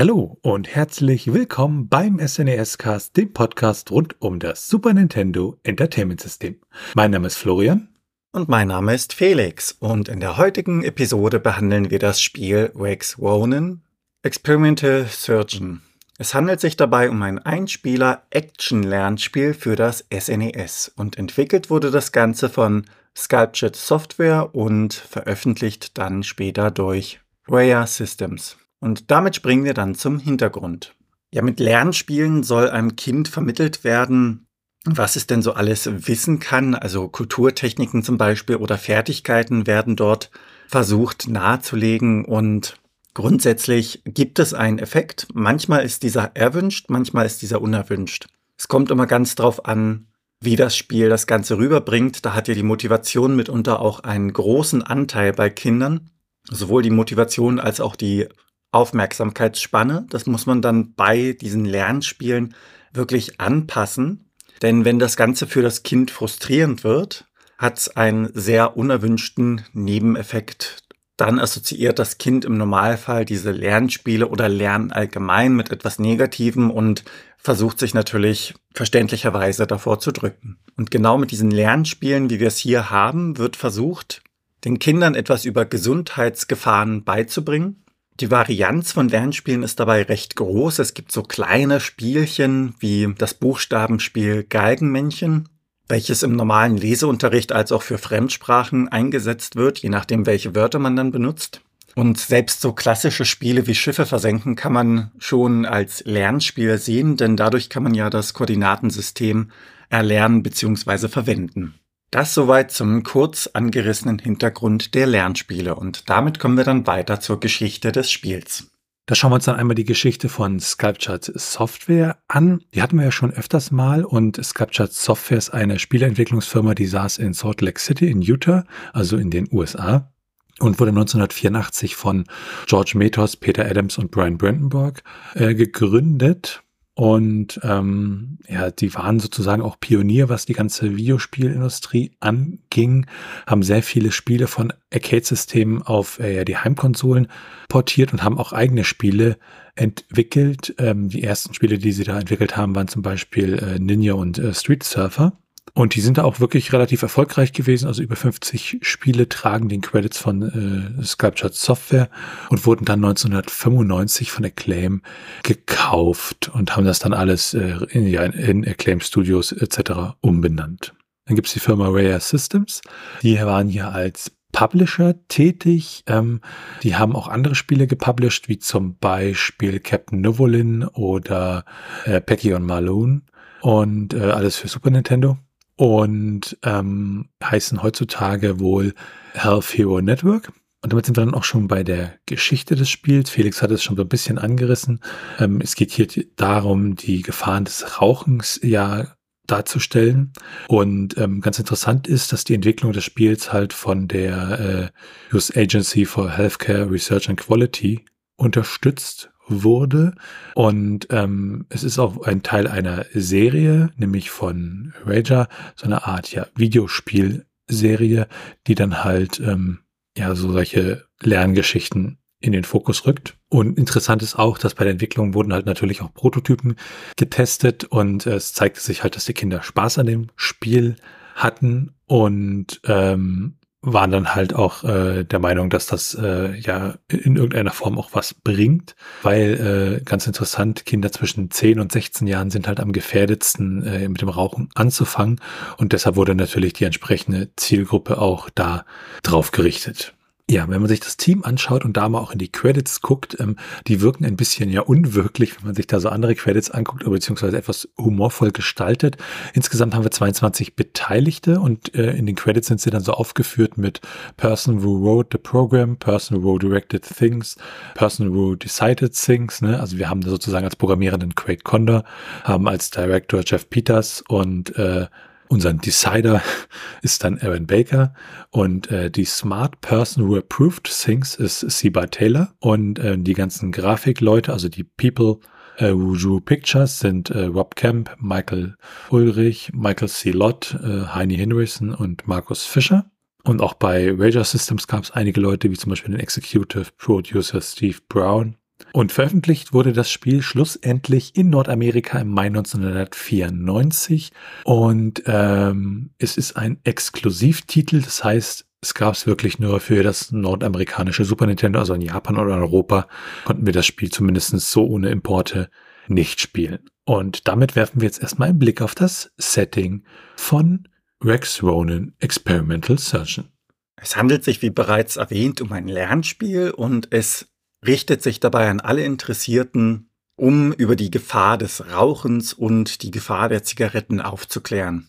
Hallo und herzlich willkommen beim SNES Cast, dem Podcast rund um das Super Nintendo Entertainment System. Mein Name ist Florian. Und mein Name ist Felix. Und in der heutigen Episode behandeln wir das Spiel Rex Ronan Experimental Surgeon. Es handelt sich dabei um ein Einspieler-Action-Lernspiel für das SNES und entwickelt wurde das Ganze von Sculptured Software und veröffentlicht dann später durch Rare Systems. Und damit springen wir dann zum Hintergrund. Ja, mit Lernspielen soll einem Kind vermittelt werden, was es denn so alles wissen kann. Also Kulturtechniken zum Beispiel oder Fertigkeiten werden dort versucht nahezulegen und grundsätzlich gibt es einen Effekt. Manchmal ist dieser erwünscht, manchmal ist dieser unerwünscht. Es kommt immer ganz drauf an, wie das Spiel das Ganze rüberbringt. Da hat ja die Motivation mitunter auch einen großen Anteil bei Kindern. Sowohl die Motivation als auch die Aufmerksamkeitsspanne. Das muss man dann bei diesen Lernspielen wirklich anpassen. Denn wenn das Ganze für das Kind frustrierend wird, hat es einen sehr unerwünschten Nebeneffekt. Dann assoziiert das Kind im Normalfall diese Lernspiele oder Lernen allgemein mit etwas Negativem und versucht sich natürlich verständlicherweise davor zu drücken. Und genau mit diesen Lernspielen, wie wir es hier haben, wird versucht, den Kindern etwas über Gesundheitsgefahren beizubringen die Varianz von Lernspielen ist dabei recht groß. Es gibt so kleine Spielchen wie das Buchstabenspiel Geigenmännchen, welches im normalen Leseunterricht als auch für Fremdsprachen eingesetzt wird, je nachdem, welche Wörter man dann benutzt. Und selbst so klassische Spiele wie Schiffe versenken kann man schon als Lernspiel sehen, denn dadurch kann man ja das Koordinatensystem erlernen bzw. verwenden. Das soweit zum kurz angerissenen Hintergrund der Lernspiele und damit kommen wir dann weiter zur Geschichte des Spiels. Da schauen wir uns dann einmal die Geschichte von Sculptured Software an. Die hatten wir ja schon öfters mal und Sculptured Software ist eine Spieleentwicklungsfirma, die saß in Salt Lake City in Utah, also in den USA und wurde 1984 von George Metos, Peter Adams und Brian Brandenburg äh, gegründet. Und ähm, ja, die waren sozusagen auch Pionier, was die ganze Videospielindustrie anging, haben sehr viele Spiele von Arcade-Systemen auf äh, die Heimkonsolen portiert und haben auch eigene Spiele entwickelt. Ähm, die ersten Spiele, die sie da entwickelt haben, waren zum Beispiel äh, Ninja und äh, Street Surfer. Und die sind da auch wirklich relativ erfolgreich gewesen. Also über 50 Spiele tragen den Credits von äh, Sculptured Software und wurden dann 1995 von Acclaim gekauft und haben das dann alles äh, in, in Acclaim Studios etc. umbenannt. Dann gibt's die Firma Rare Systems. Die waren hier als Publisher tätig. Ähm, die haben auch andere Spiele gepublished, wie zum Beispiel Captain Novolin oder äh, Peggy on Malone und äh, alles für Super Nintendo und ähm, heißen heutzutage wohl Health Hero Network. Und damit sind wir dann auch schon bei der Geschichte des Spiels. Felix hat es schon so ein bisschen angerissen. Ähm, es geht hier darum, die Gefahren des Rauchens ja darzustellen. Und ähm, ganz interessant ist, dass die Entwicklung des Spiels halt von der äh, US Agency for Healthcare Research and Quality unterstützt wurde. Und ähm, es ist auch ein Teil einer Serie, nämlich von Rager, so eine Art ja Videospielserie, die dann halt ähm, ja so solche Lerngeschichten in den Fokus rückt. Und interessant ist auch, dass bei der Entwicklung wurden halt natürlich auch Prototypen getestet und es zeigte sich halt, dass die Kinder Spaß an dem Spiel hatten und ähm, waren dann halt auch äh, der Meinung, dass das äh, ja in irgendeiner Form auch was bringt, weil äh, ganz interessant, Kinder zwischen 10 und 16 Jahren sind halt am gefährdetsten äh, mit dem Rauchen anzufangen und deshalb wurde natürlich die entsprechende Zielgruppe auch da drauf gerichtet. Ja, wenn man sich das Team anschaut und da mal auch in die Credits guckt, ähm, die wirken ein bisschen ja unwirklich, wenn man sich da so andere Credits anguckt, beziehungsweise etwas humorvoll gestaltet. Insgesamt haben wir 22 Beteiligte und äh, in den Credits sind sie dann so aufgeführt mit Person who wrote the program, Person who directed things, Person who decided things. Ne? Also wir haben sozusagen als Programmierenden Craig Condor, haben als Director Jeff Peters und äh, Unseren Decider ist dann Aaron Baker und äh, die Smart Person Who Approved Things ist Seba Taylor und äh, die ganzen Grafikleute, also die People äh, Who Drew Pictures sind äh, Rob Kemp, Michael Ulrich, Michael C. Lott, äh, Heini Henrison und Markus Fischer. Und auch bei Rager Systems gab es einige Leute, wie zum Beispiel den Executive Producer Steve Brown Und veröffentlicht wurde das Spiel schlussendlich in Nordamerika im Mai 1994. Und ähm, es ist ein Exklusivtitel, das heißt, es gab es wirklich nur für das nordamerikanische Super Nintendo, also in Japan oder in Europa, konnten wir das Spiel zumindest so ohne Importe nicht spielen. Und damit werfen wir jetzt erstmal einen Blick auf das Setting von Rex Ronan Experimental Surgeon. Es handelt sich, wie bereits erwähnt, um ein Lernspiel und es richtet sich dabei an alle Interessierten, um über die Gefahr des Rauchens und die Gefahr der Zigaretten aufzuklären.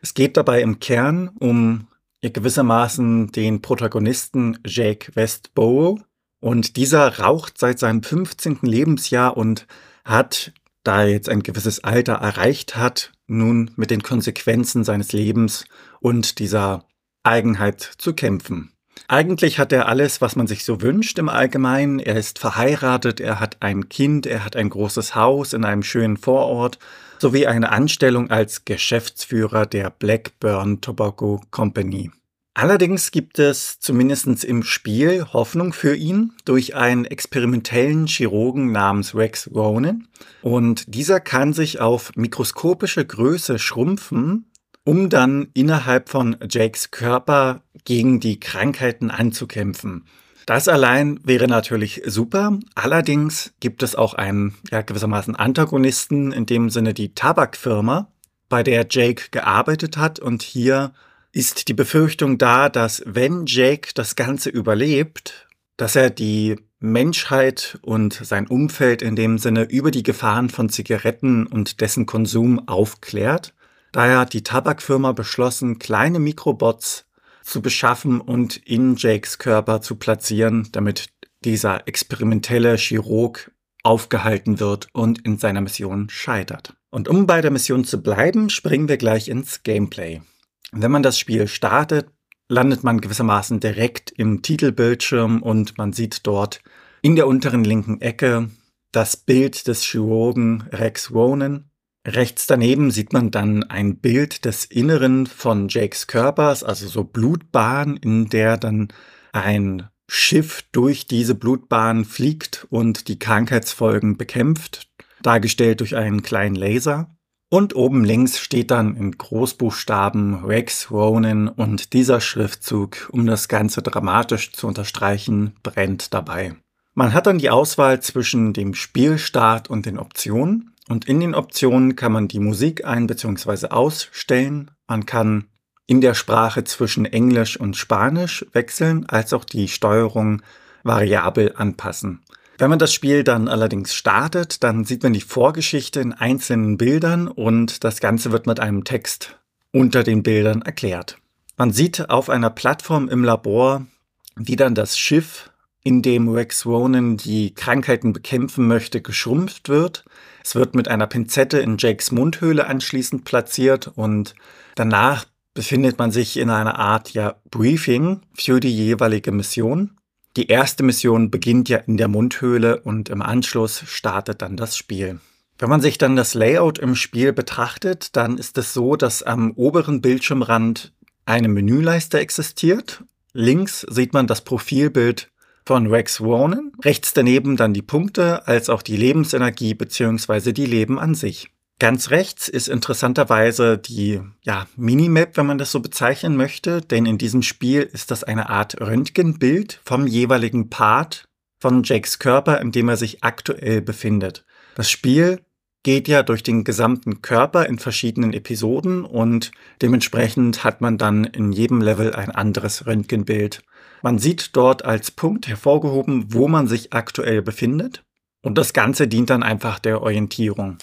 Es geht dabei im Kern um gewissermaßen den Protagonisten Jake Westborough und dieser raucht seit seinem 15. Lebensjahr und hat, da er jetzt ein gewisses Alter erreicht hat, nun mit den Konsequenzen seines Lebens und dieser Eigenheit zu kämpfen. Eigentlich hat er alles, was man sich so wünscht im Allgemeinen. Er ist verheiratet, er hat ein Kind, er hat ein großes Haus in einem schönen Vorort sowie eine Anstellung als Geschäftsführer der Blackburn Tobacco Company. Allerdings gibt es zumindest im Spiel Hoffnung für ihn durch einen experimentellen Chirurgen namens Rex Ronan und dieser kann sich auf mikroskopische Größe schrumpfen um dann innerhalb von Jakes Körper gegen die Krankheiten anzukämpfen. Das allein wäre natürlich super. Allerdings gibt es auch einen ja, gewissermaßen Antagonisten, in dem Sinne die Tabakfirma, bei der Jake gearbeitet hat. Und hier ist die Befürchtung da, dass wenn Jake das Ganze überlebt, dass er die Menschheit und sein Umfeld in dem Sinne über die Gefahren von Zigaretten und dessen Konsum aufklärt Daher hat die Tabakfirma beschlossen, kleine Mikrobots zu beschaffen und in Jakes Körper zu platzieren, damit dieser experimentelle Chirurg aufgehalten wird und in seiner Mission scheitert. Und um bei der Mission zu bleiben, springen wir gleich ins Gameplay. Wenn man das Spiel startet, landet man gewissermaßen direkt im Titelbildschirm und man sieht dort in der unteren linken Ecke das Bild des Chirurgen Rex Ronan, Rechts daneben sieht man dann ein Bild des Inneren von Jakes Körpers, also so Blutbahn, in der dann ein Schiff durch diese Blutbahn fliegt und die Krankheitsfolgen bekämpft, dargestellt durch einen kleinen Laser. Und oben links steht dann in Großbuchstaben Rex Ronan und dieser Schriftzug, um das Ganze dramatisch zu unterstreichen, brennt dabei. Man hat dann die Auswahl zwischen dem Spielstart und den Optionen. Und in den Optionen kann man die Musik ein- bzw. ausstellen. Man kann in der Sprache zwischen Englisch und Spanisch wechseln, als auch die Steuerung variabel anpassen. Wenn man das Spiel dann allerdings startet, dann sieht man die Vorgeschichte in einzelnen Bildern und das Ganze wird mit einem Text unter den Bildern erklärt. Man sieht auf einer Plattform im Labor, wie dann das Schiff, in dem Rex Ronan die Krankheiten bekämpfen möchte, geschrumpft wird. Es wird mit einer Pinzette in Jakes Mundhöhle anschließend platziert und danach befindet man sich in einer Art ja Briefing für die jeweilige Mission. Die erste Mission beginnt ja in der Mundhöhle und im Anschluss startet dann das Spiel. Wenn man sich dann das Layout im Spiel betrachtet, dann ist es so, dass am oberen Bildschirmrand eine Menüleiste existiert. Links sieht man das Profilbild von Rex Ronan. Rechts daneben dann die Punkte als auch die Lebensenergie bzw. die Leben an sich. Ganz rechts ist interessanterweise die ja, Minimap, wenn man das so bezeichnen möchte, denn in diesem Spiel ist das eine Art Röntgenbild vom jeweiligen Part von Jakes Körper, in dem er sich aktuell befindet. Das Spiel geht ja durch den gesamten Körper in verschiedenen Episoden und dementsprechend hat man dann in jedem Level ein anderes Röntgenbild man sieht dort als Punkt hervorgehoben, wo man sich aktuell befindet. Und das Ganze dient dann einfach der Orientierung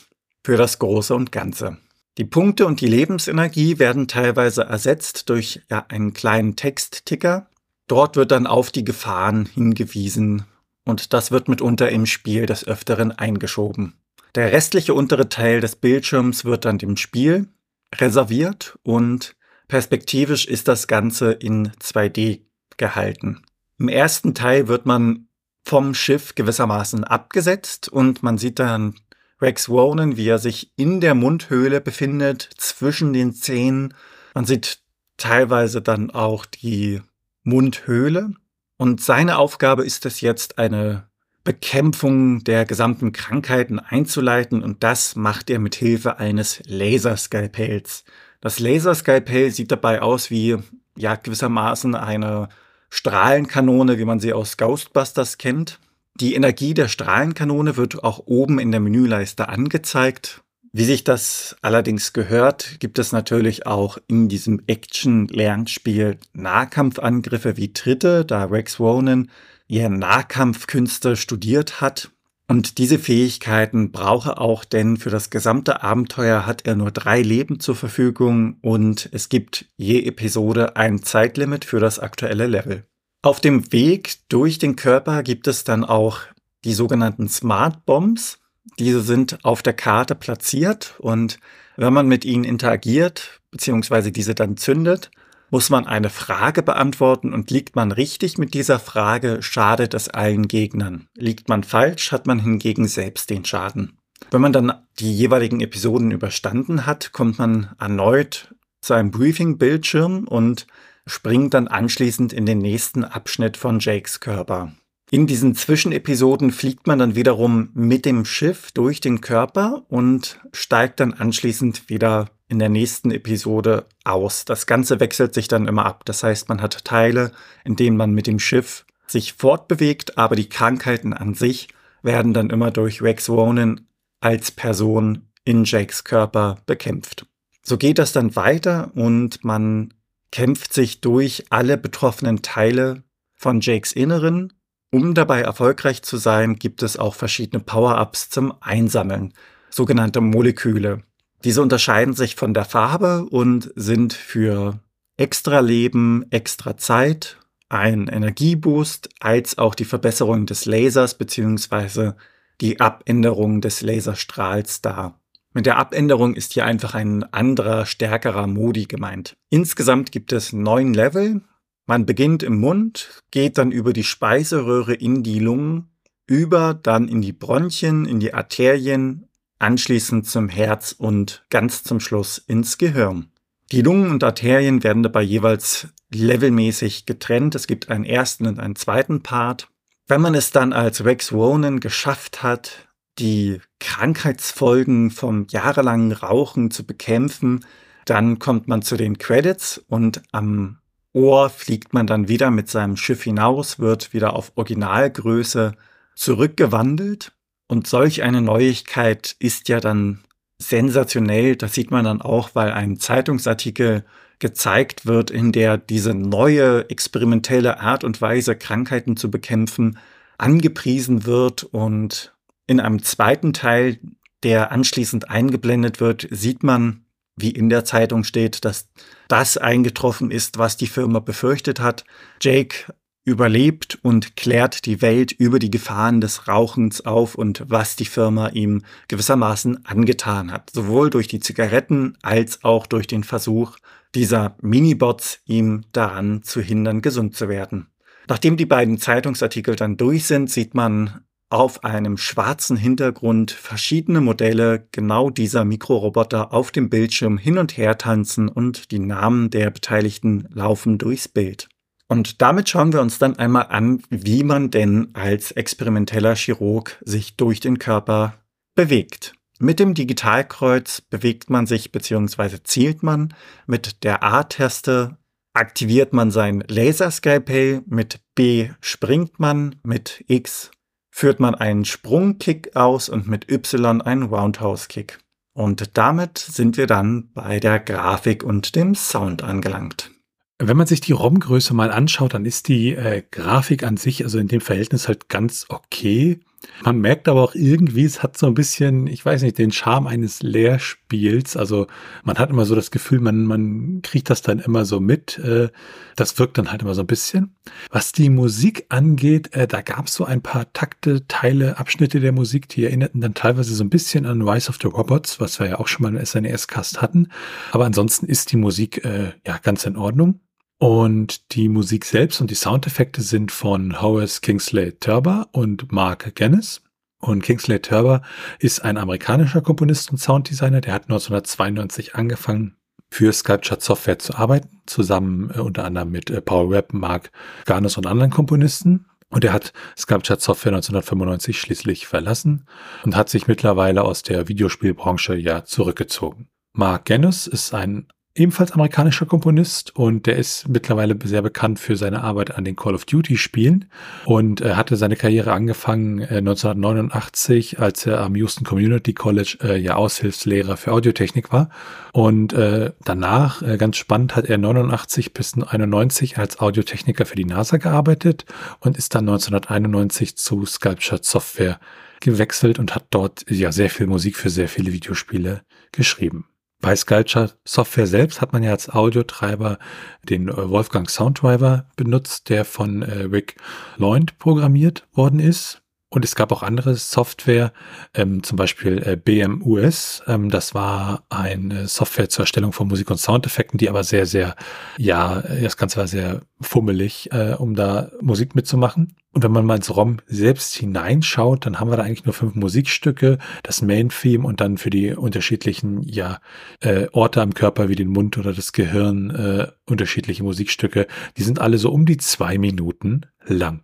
für das Große und Ganze. Die Punkte und die Lebensenergie werden teilweise ersetzt durch ja, einen kleinen Textticker. Dort wird dann auf die Gefahren hingewiesen und das wird mitunter im Spiel des Öfteren eingeschoben. Der restliche untere Teil des Bildschirms wird dann dem Spiel reserviert und perspektivisch ist das Ganze in 2D gehalten. Im ersten Teil wird man vom Schiff gewissermaßen abgesetzt und man sieht dann Rex Ronan, wie er sich in der Mundhöhle befindet, zwischen den Zähnen. Man sieht teilweise dann auch die Mundhöhle. Und seine Aufgabe ist es jetzt, eine Bekämpfung der gesamten Krankheiten einzuleiten und das macht er mit Hilfe eines Laserskalpells. Das Laserskalpell sieht dabei aus wie ja gewissermaßen eine Strahlenkanone, wie man sie aus Ghostbusters kennt. Die Energie der Strahlenkanone wird auch oben in der Menüleiste angezeigt. Wie sich das allerdings gehört, gibt es natürlich auch in diesem Action-Lernspiel Nahkampfangriffe wie Tritte, da Rex Ronan ihr Nahkampfkünste studiert hat. Und diese Fähigkeiten brauche auch, denn für das gesamte Abenteuer hat er nur drei Leben zur Verfügung und es gibt je Episode ein Zeitlimit für das aktuelle Level. Auf dem Weg durch den Körper gibt es dann auch die sogenannten Smart Bombs. Diese sind auf der Karte platziert und wenn man mit ihnen interagiert, beziehungsweise diese dann zündet, muss man eine Frage beantworten und liegt man richtig mit dieser Frage, schadet es allen Gegnern. Liegt man falsch, hat man hingegen selbst den Schaden. Wenn man dann die jeweiligen Episoden überstanden hat, kommt man erneut zu einem Briefing-Bildschirm und springt dann anschließend in den nächsten Abschnitt von Jakes Körper. In diesen Zwischenepisoden fliegt man dann wiederum mit dem Schiff durch den Körper und steigt dann anschließend wieder in der nächsten Episode aus. Das Ganze wechselt sich dann immer ab. Das heißt, man hat Teile, in denen man mit dem Schiff sich fortbewegt, aber die Krankheiten an sich werden dann immer durch Rex Ronan als Person in Jakes Körper bekämpft. So geht das dann weiter und man kämpft sich durch alle betroffenen Teile von Jakes Inneren um dabei erfolgreich zu sein, gibt es auch verschiedene Power-Ups zum Einsammeln, sogenannte Moleküle. Diese unterscheiden sich von der Farbe und sind für extra Leben, extra Zeit, ein Energieboost, als auch die Verbesserung des Lasers bzw. die Abänderung des Laserstrahls da. Mit der Abänderung ist hier einfach ein anderer, stärkerer Modi gemeint. Insgesamt gibt es neun Level, man beginnt im Mund, geht dann über die Speiseröhre in die Lungen, über dann in die Bronchien, in die Arterien, anschließend zum Herz und ganz zum Schluss ins Gehirn. Die Lungen und Arterien werden dabei jeweils levelmäßig getrennt. Es gibt einen ersten und einen zweiten Part. Wenn man es dann als Rex Ronan geschafft hat, die Krankheitsfolgen vom jahrelangen Rauchen zu bekämpfen, dann kommt man zu den Credits und am Ohr fliegt man dann wieder mit seinem Schiff hinaus, wird wieder auf Originalgröße zurückgewandelt. Und solch eine Neuigkeit ist ja dann sensationell. Das sieht man dann auch, weil ein Zeitungsartikel gezeigt wird, in der diese neue experimentelle Art und Weise, Krankheiten zu bekämpfen, angepriesen wird. Und in einem zweiten Teil, der anschließend eingeblendet wird, sieht man, wie in der Zeitung steht, dass das eingetroffen ist, was die Firma befürchtet hat. Jake überlebt und klärt die Welt über die Gefahren des Rauchens auf und was die Firma ihm gewissermaßen angetan hat. Sowohl durch die Zigaretten als auch durch den Versuch dieser Minibots ihm daran zu hindern, gesund zu werden. Nachdem die beiden Zeitungsartikel dann durch sind, sieht man auf einem schwarzen Hintergrund verschiedene Modelle genau dieser Mikroroboter auf dem Bildschirm hin und her tanzen und die Namen der Beteiligten laufen durchs Bild. Und damit schauen wir uns dann einmal an, wie man denn als experimenteller Chirurg sich durch den Körper bewegt. Mit dem Digitalkreuz bewegt man sich bzw. zielt man. Mit der A-Taste aktiviert man sein Laserskalpell. Mit B springt man. Mit X führt man einen Sprungkick aus und mit Y einen Roundhouse-Kick. Und damit sind wir dann bei der Grafik und dem Sound angelangt. Wenn man sich die ROM-Größe mal anschaut, dann ist die äh, Grafik an sich, also in dem Verhältnis halt ganz okay. Man merkt aber auch irgendwie, es hat so ein bisschen, ich weiß nicht, den Charme eines Lehrspiels. Also man hat immer so das Gefühl, man, man kriegt das dann immer so mit. Äh, das wirkt dann halt immer so ein bisschen. Was die Musik angeht, äh, da gab es so ein paar Takte, Teile, Abschnitte der Musik, die erinnerten dann teilweise so ein bisschen an Rise of the Robots, was wir ja auch schon mal im SNES-Cast hatten. Aber ansonsten ist die Musik äh, ja ganz in Ordnung. Und die Musik selbst und die Soundeffekte sind von Horace Kingsley Turber und Mark Gannis. Und Kingsley Turber ist ein amerikanischer Komponist und Sounddesigner. Der hat 1992 angefangen, für Sculpture Software zu arbeiten, zusammen äh, unter anderem mit äh, Paul Webb, Mark Garnis und anderen Komponisten. Und er hat Sculpture Software 1995 schließlich verlassen und hat sich mittlerweile aus der Videospielbranche ja zurückgezogen. Mark Gennis ist ein ebenfalls amerikanischer Komponist und der ist mittlerweile sehr bekannt für seine Arbeit an den Call of Duty Spielen und er hatte seine Karriere angefangen äh, 1989, als er am Houston Community College äh, ja Aushilfslehrer für Audiotechnik war und äh, danach, äh, ganz spannend, hat er 89 bis 91 als Audiotechniker für die NASA gearbeitet und ist dann 1991 zu Sculpture Software gewechselt und hat dort ja sehr viel Musik für sehr viele Videospiele geschrieben. Bei Sculpture Software selbst hat man ja als Audiotreiber den äh, Wolfgang Sounddriver benutzt, der von äh, Rick Lloyd programmiert worden ist. Und es gab auch andere Software, ähm, zum Beispiel äh, BMUS. Ähm, das war eine Software zur Erstellung von Musik und Soundeffekten, die aber sehr, sehr, ja, das Ganze war sehr fummelig, äh, um da Musik mitzumachen. Und wenn man mal ins ROM selbst hineinschaut, dann haben wir da eigentlich nur fünf Musikstücke, das Main-Theme und dann für die unterschiedlichen ja, äh, Orte am Körper wie den Mund oder das Gehirn äh, unterschiedliche Musikstücke. Die sind alle so um die zwei Minuten lang.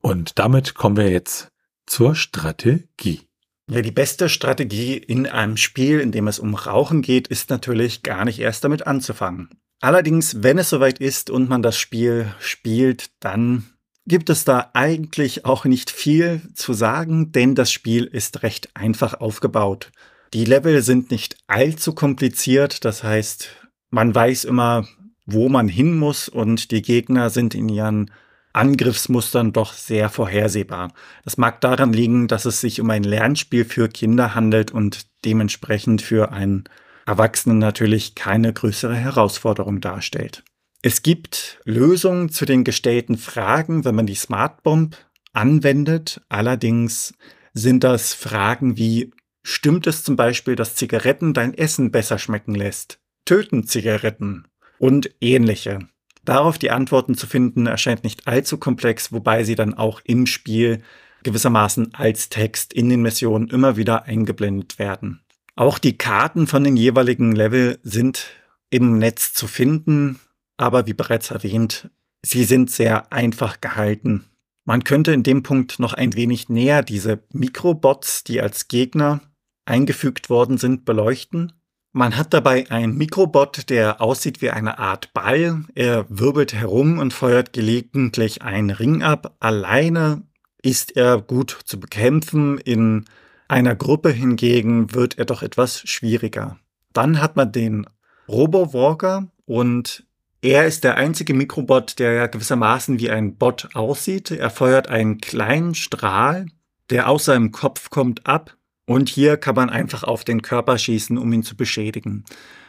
Und damit kommen wir jetzt zur Strategie. Ja, die beste Strategie in einem Spiel, in dem es um Rauchen geht, ist natürlich gar nicht erst damit anzufangen. Allerdings, wenn es soweit ist und man das Spiel spielt, dann gibt es da eigentlich auch nicht viel zu sagen, denn das Spiel ist recht einfach aufgebaut. Die Level sind nicht allzu kompliziert, das heißt, man weiß immer, wo man hin muss und die Gegner sind in ihren Angriffsmustern doch sehr vorhersehbar. Das mag daran liegen, dass es sich um ein Lernspiel für Kinder handelt und dementsprechend für einen Erwachsenen natürlich keine größere Herausforderung darstellt. Es gibt Lösungen zu den gestellten Fragen, wenn man die Smart Bomb anwendet. Allerdings sind das Fragen wie, stimmt es zum Beispiel, dass Zigaretten dein Essen besser schmecken lässt? Töten Zigaretten? Und ähnliche. Darauf die Antworten zu finden, erscheint nicht allzu komplex, wobei sie dann auch im Spiel gewissermaßen als Text in den Missionen immer wieder eingeblendet werden. Auch die Karten von den jeweiligen Level sind im Netz zu finden, aber wie bereits erwähnt, sie sind sehr einfach gehalten. Man könnte in dem Punkt noch ein wenig näher diese Mikrobots, die als Gegner eingefügt worden sind, beleuchten. Man hat dabei einen Mikrobot, der aussieht wie eine Art Ball. Er wirbelt herum und feuert gelegentlich einen Ring ab. Alleine ist er gut zu bekämpfen. In einer Gruppe hingegen wird er doch etwas schwieriger. Dann hat man den Robowalker und er ist der einzige Mikrobot, der ja gewissermaßen wie ein Bot aussieht. Er feuert einen kleinen Strahl, der aus seinem Kopf kommt, ab und hier kann man einfach auf den Körper schießen, um ihn zu beschädigen.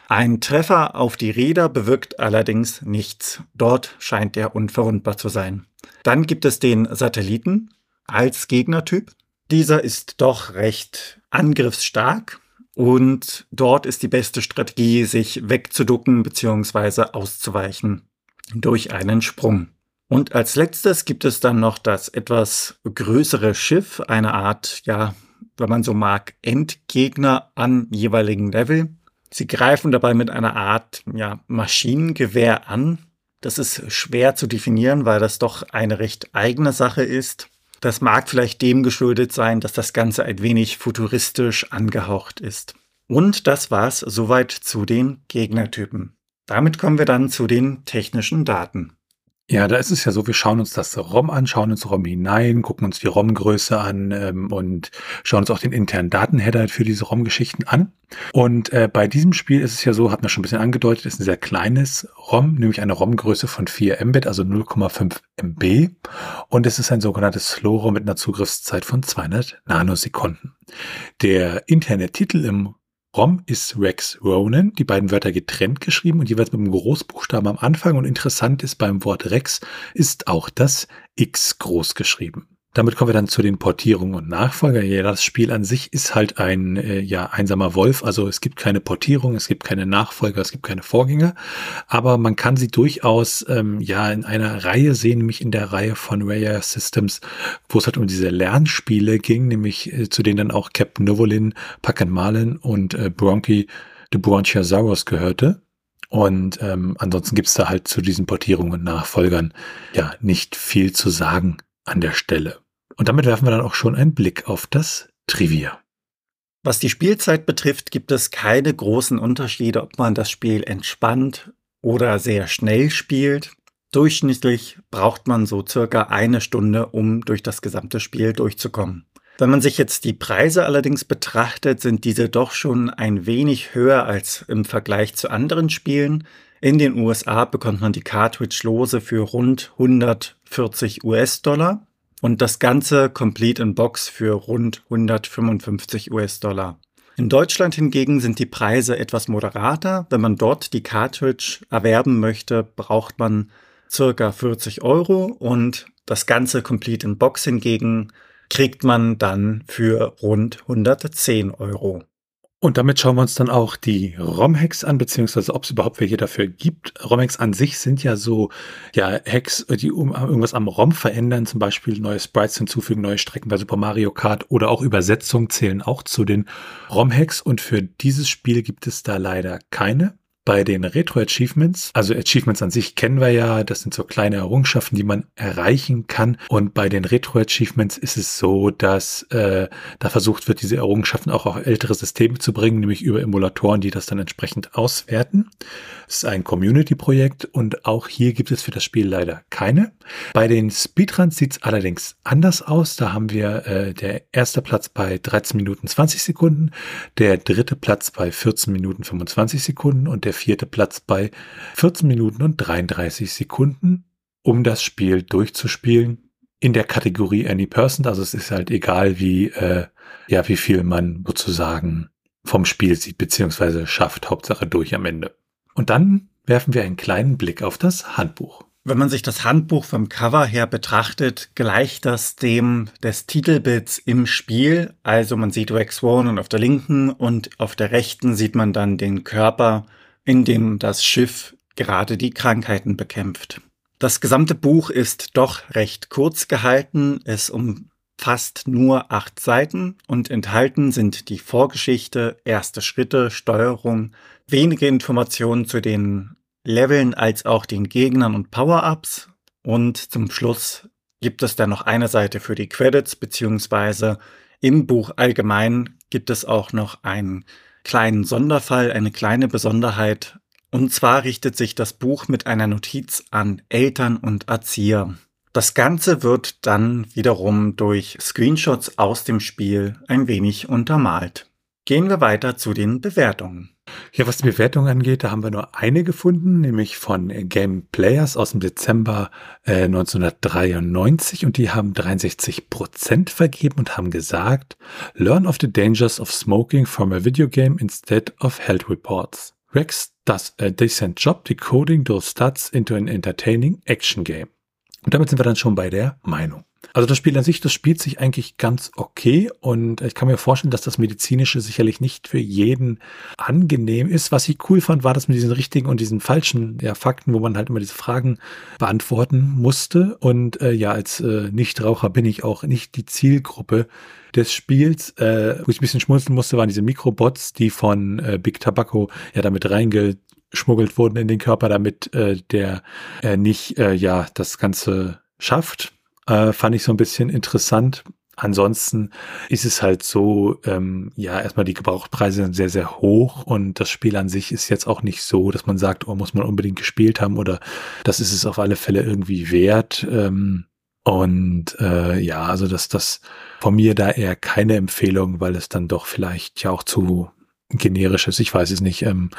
Ein Treffer auf die Räder bewirkt allerdings nichts. Dort scheint er unverwundbar zu sein. Dann gibt es den Satelliten als Gegnertyp. Dieser ist doch recht angriffsstark und dort ist die beste Strategie, sich wegzuducken bzw. auszuweichen durch einen Sprung. Und als letztes gibt es dann noch das etwas größere Schiff, eine Art, ja, wenn man so mag, Endgegner an jeweiligen Level. Sie greifen dabei mit einer Art ja, Maschinengewehr an. Das ist schwer zu definieren, weil das doch eine recht eigene Sache ist. Das mag vielleicht dem geschuldet sein, dass das Ganze ein wenig futuristisch angehaucht ist. Und das war's soweit zu den Gegnertypen. Damit kommen wir dann zu den technischen Daten. Ja, da ist es ja so, wir schauen uns das ROM an, schauen ins ROM hinein, gucken uns die ROM-Größe an ähm, und schauen uns auch den internen Datenheader für diese ROM-Geschichten an. Und äh, bei diesem Spiel ist es ja so, hat man schon ein bisschen angedeutet, ist ein sehr kleines ROM, nämlich eine ROM-Größe von 4 Mbit, also 0,5 MB. Und es ist ein sogenanntes Slow-ROM mit einer Zugriffszeit von 200 Nanosekunden. Der interne Titel im Rom ist Rex Ronan, die beiden Wörter getrennt geschrieben und jeweils mit einem Großbuchstaben am Anfang. Und interessant ist beim Wort Rex ist auch das X groß geschrieben. Damit kommen wir dann zu den Portierungen und Nachfolger. Ja, das Spiel an sich ist halt ein äh, ja, einsamer Wolf. Also es gibt keine Portierung, es gibt keine Nachfolger, es gibt keine Vorgänger. Aber man kann sie durchaus ähm, ja in einer Reihe sehen, nämlich in der Reihe von Rare Systems, wo es halt um diese Lernspiele ging, nämlich äh, zu denen dann auch Captain Novolin, Pack Marlin und äh, Bronchi de Bronchiosaurus gehörte. Und ähm, ansonsten gibt's da halt zu diesen Portierungen und Nachfolgern ja nicht viel zu sagen. an der Stelle. Und damit werfen wir dann auch schon einen Blick auf das Trivia. Was die Spielzeit betrifft, gibt es keine großen Unterschiede, ob man das Spiel entspannt oder sehr schnell spielt. Durchschnittlich braucht man so circa eine Stunde, um durch das gesamte Spiel durchzukommen. Wenn man sich jetzt die Preise allerdings betrachtet, sind diese doch schon ein wenig höher als im Vergleich zu anderen Spielen. In den USA bekommt man die Cartridge lose für rund 140 US-Dollar und das Ganze Complete in Box für rund 155 US-Dollar. In Deutschland hingegen sind die Preise etwas moderater. Wenn man dort die Cartridge erwerben möchte, braucht man circa 40 Euro und das Ganze Complete in Box hingegen kriegt man dann für rund 110 Euro. Und damit schauen wir uns dann auch die ROM-Hacks an, beziehungsweise ob es überhaupt welche dafür gibt. ROM-Hacks an sich sind ja so, ja, Hacks, die um, irgendwas am ROM verändern, zum Beispiel neue Sprites hinzufügen, neue Strecken bei Super Mario Kart oder auch Übersetzungen zählen auch zu den ROM-Hacks. Und für dieses Spiel gibt es da leider keine bei den Retro-Achievements, also Achievements an sich kennen wir ja, das sind so kleine Errungenschaften, die man erreichen kann. Und bei den Retro-Achievements ist es so, dass äh, da versucht wird, diese Errungenschaften auch auf ältere Systeme zu bringen, nämlich über Emulatoren, die das dann entsprechend auswerten. Es ist ein Community-Projekt und auch hier gibt es für das Spiel leider keine. Bei den Speedruns sieht es allerdings anders aus. Da haben wir äh, der erste Platz bei 13 Minuten 20 Sekunden, der dritte Platz bei 14 Minuten 25 Sekunden und der vierte Platz bei 14 Minuten und 33 Sekunden, um das Spiel durchzuspielen in der Kategorie Any Person. Also es ist halt egal, wie, äh, ja, wie viel man sozusagen vom Spiel sieht, beziehungsweise schafft, Hauptsache durch am Ende. Und dann werfen wir einen kleinen Blick auf das Handbuch. Wenn man sich das Handbuch vom Cover her betrachtet, gleicht das dem des Titelbilds im Spiel. Also man sieht Rex Warren auf der linken und auf der rechten sieht man dann den Körper in dem das Schiff gerade die Krankheiten bekämpft. Das gesamte Buch ist doch recht kurz gehalten. Es umfasst nur acht Seiten und enthalten sind die Vorgeschichte, erste Schritte, Steuerung, wenige Informationen zu den Leveln als auch den Gegnern und Power-Ups und zum Schluss gibt es dann noch eine Seite für die Credits beziehungsweise im Buch allgemein gibt es auch noch einen kleinen Sonderfall, eine kleine Besonderheit. Und zwar richtet sich das Buch mit einer Notiz an Eltern und Erzieher. Das Ganze wird dann wiederum durch Screenshots aus dem Spiel ein wenig untermalt. Gehen wir weiter zu den Bewertungen. Ja, was die Bewertung angeht, da haben wir nur eine gefunden, nämlich von Game Players aus dem Dezember äh, 1993 und die haben 63 Prozent vergeben und haben gesagt, Learn of the dangers of smoking from a video game instead of health reports. Rex does a decent job decoding those stats into an entertaining action game. Und damit sind wir dann schon bei der Meinung. Also das Spiel an sich, das spielt sich eigentlich ganz okay und ich kann mir vorstellen, dass das Medizinische sicherlich nicht für jeden angenehm ist. Was ich cool fand, war das mit diesen richtigen und diesen falschen ja, Fakten, wo man halt immer diese Fragen beantworten musste. Und äh, ja, als äh, Nichtraucher bin ich auch nicht die Zielgruppe des Spiels. Äh, wo ich ein bisschen schmunzeln musste, waren diese Mikrobots, die von äh, Big Tobacco ja damit reingeschmuggelt wurden in den Körper, damit äh, der äh, nicht äh, ja das Ganze schafft äh, fand ich so ein bisschen interessant. Ansonsten ist es halt so, ähm, ja, erstmal die Gebrauchpreise sind sehr, sehr hoch und das Spiel an sich ist jetzt auch nicht so, dass man sagt, oh, muss man unbedingt gespielt haben oder das ist es auf alle Fälle irgendwie wert. Ähm, und äh, ja, also dass das von mir da eher keine Empfehlung, weil es dann doch vielleicht ja auch zu generisch ist. Ich weiß es nicht. Ähm,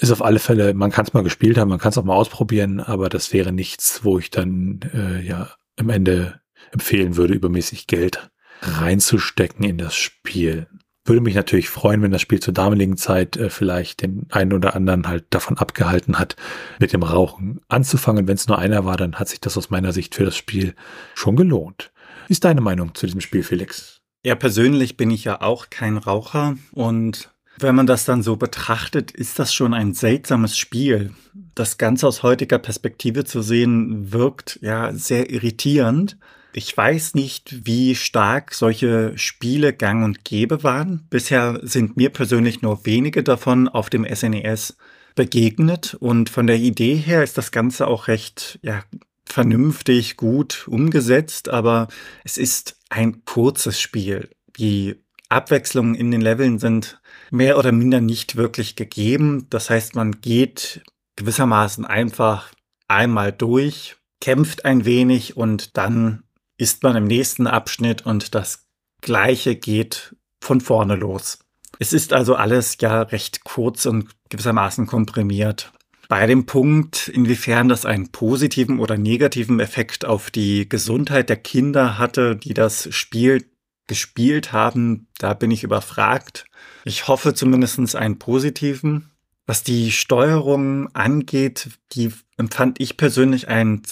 ist auf alle Fälle, man kann es mal gespielt haben, man kann es auch mal ausprobieren, aber das wäre nichts, wo ich dann äh, ja am Ende empfehlen würde, übermäßig Geld reinzustecken in das Spiel. Würde mich natürlich freuen, wenn das Spiel zur damaligen Zeit äh, vielleicht den einen oder anderen halt davon abgehalten hat, mit dem Rauchen anzufangen. Wenn es nur einer war, dann hat sich das aus meiner Sicht für das Spiel schon gelohnt. Wie ist deine Meinung zu diesem Spiel, Felix? Ja, persönlich bin ich ja auch kein Raucher und wenn man das dann so betrachtet, ist das schon ein seltsames Spiel. Das Ganze aus heutiger Perspektive zu sehen, wirkt ja sehr irritierend. Ich weiß nicht, wie stark solche Spiele gang und gäbe waren. Bisher sind mir persönlich nur wenige davon auf dem SNES e begegnet und von der Idee her ist das Ganze auch recht ja, vernünftig, gut umgesetzt, aber es ist ein kurzes Spiel. Die Abwechslungen in den Leveln sind mehr oder minder nicht wirklich gegeben. Das heißt, man geht gewissermaßen einfach einmal durch, kämpft ein wenig und dann ist man im nächsten Abschnitt und das gleiche geht von vorne los. Es ist also alles ja recht kurz und gewissermaßen komprimiert. Bei dem Punkt, inwiefern das einen positiven oder negativen Effekt auf die Gesundheit der Kinder hatte, die das Spiel gespielt haben, da bin ich überfragt. Ich hoffe zumindest einen positiven. Was die Steuerung angeht, die empfand ich persönlich ein,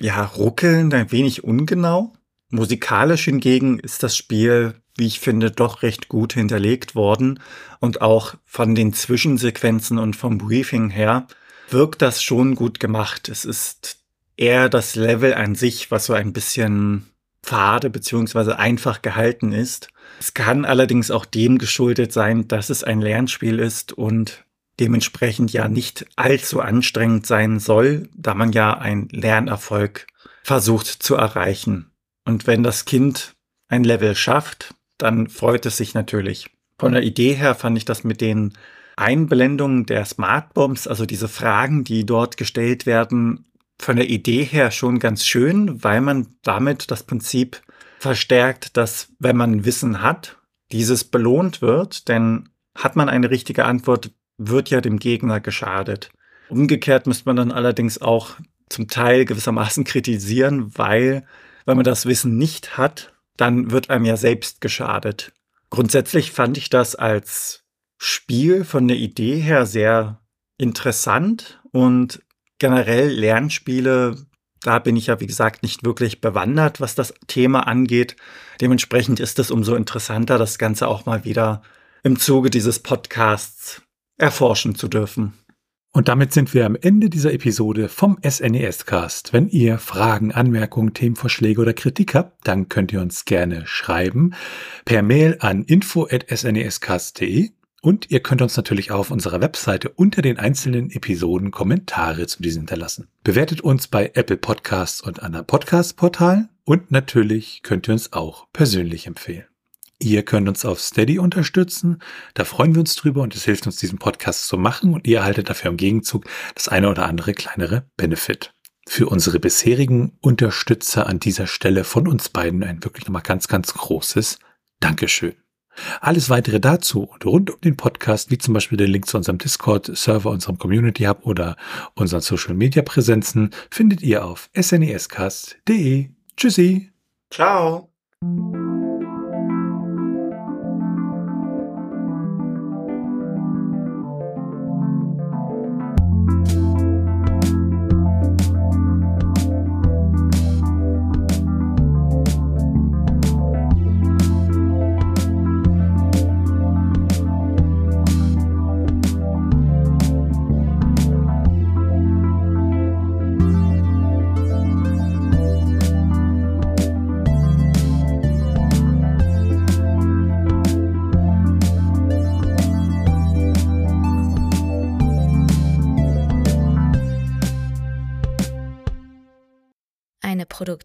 ja, ruckelnd, ein wenig ungenau. Musikalisch hingegen ist das Spiel, wie ich finde, doch recht gut hinterlegt worden und auch von den Zwischensequenzen und vom Briefing her wirkt das schon gut gemacht. Es ist eher das Level an sich, was so ein bisschen fade beziehungsweise einfach gehalten ist. Es kann allerdings auch dem geschuldet sein, dass es ein Lernspiel ist und dementsprechend ja nicht allzu anstrengend sein soll, da man ja einen Lernerfolg versucht zu erreichen. Und wenn das Kind ein Level schafft, dann freut es sich natürlich. Von der Idee her fand ich das mit den Einblendungen der Smartbombs, also diese Fragen, die dort gestellt werden, von der Idee her schon ganz schön, weil man damit das Prinzip verstärkt, dass wenn man Wissen hat, dieses belohnt wird, denn hat man eine richtige Antwort, wird ja dem Gegner geschadet. Umgekehrt müsste man dann allerdings auch zum Teil gewissermaßen kritisieren, weil wenn man das Wissen nicht hat, dann wird einem ja selbst geschadet. Grundsätzlich fand ich das als Spiel von der Idee her sehr interessant und generell Lernspiele, da bin ich ja wie gesagt nicht wirklich bewandert, was das Thema angeht. Dementsprechend ist es umso interessanter, das Ganze auch mal wieder im Zuge dieses Podcasts erforschen zu dürfen. Und damit sind wir am Ende dieser Episode vom SNES Cast. Wenn ihr Fragen, Anmerkungen, Themenvorschläge oder Kritik habt, dann könnt ihr uns gerne schreiben per Mail an info@snescast.de und ihr könnt uns natürlich auch auf unserer Webseite unter den einzelnen Episoden Kommentare zu diesen hinterlassen. Bewertet uns bei Apple Podcasts und anderen Podcast-Portalen und natürlich könnt ihr uns auch persönlich empfehlen. Ihr könnt uns auf Steady unterstützen. Da freuen wir uns drüber und es hilft uns, diesen Podcast zu machen und ihr erhaltet dafür im Gegenzug das eine oder andere kleinere Benefit. Für unsere bisherigen Unterstützer an dieser Stelle von uns beiden ein wirklich nochmal ganz, ganz großes Dankeschön. Alles weitere dazu und rund um den Podcast, wie zum Beispiel der Link zu unserem Discord-Server, unserem Community Hub oder unseren Social-Media-Präsenzen, findet ihr auf snescast.de. Tschüssi. Ciao.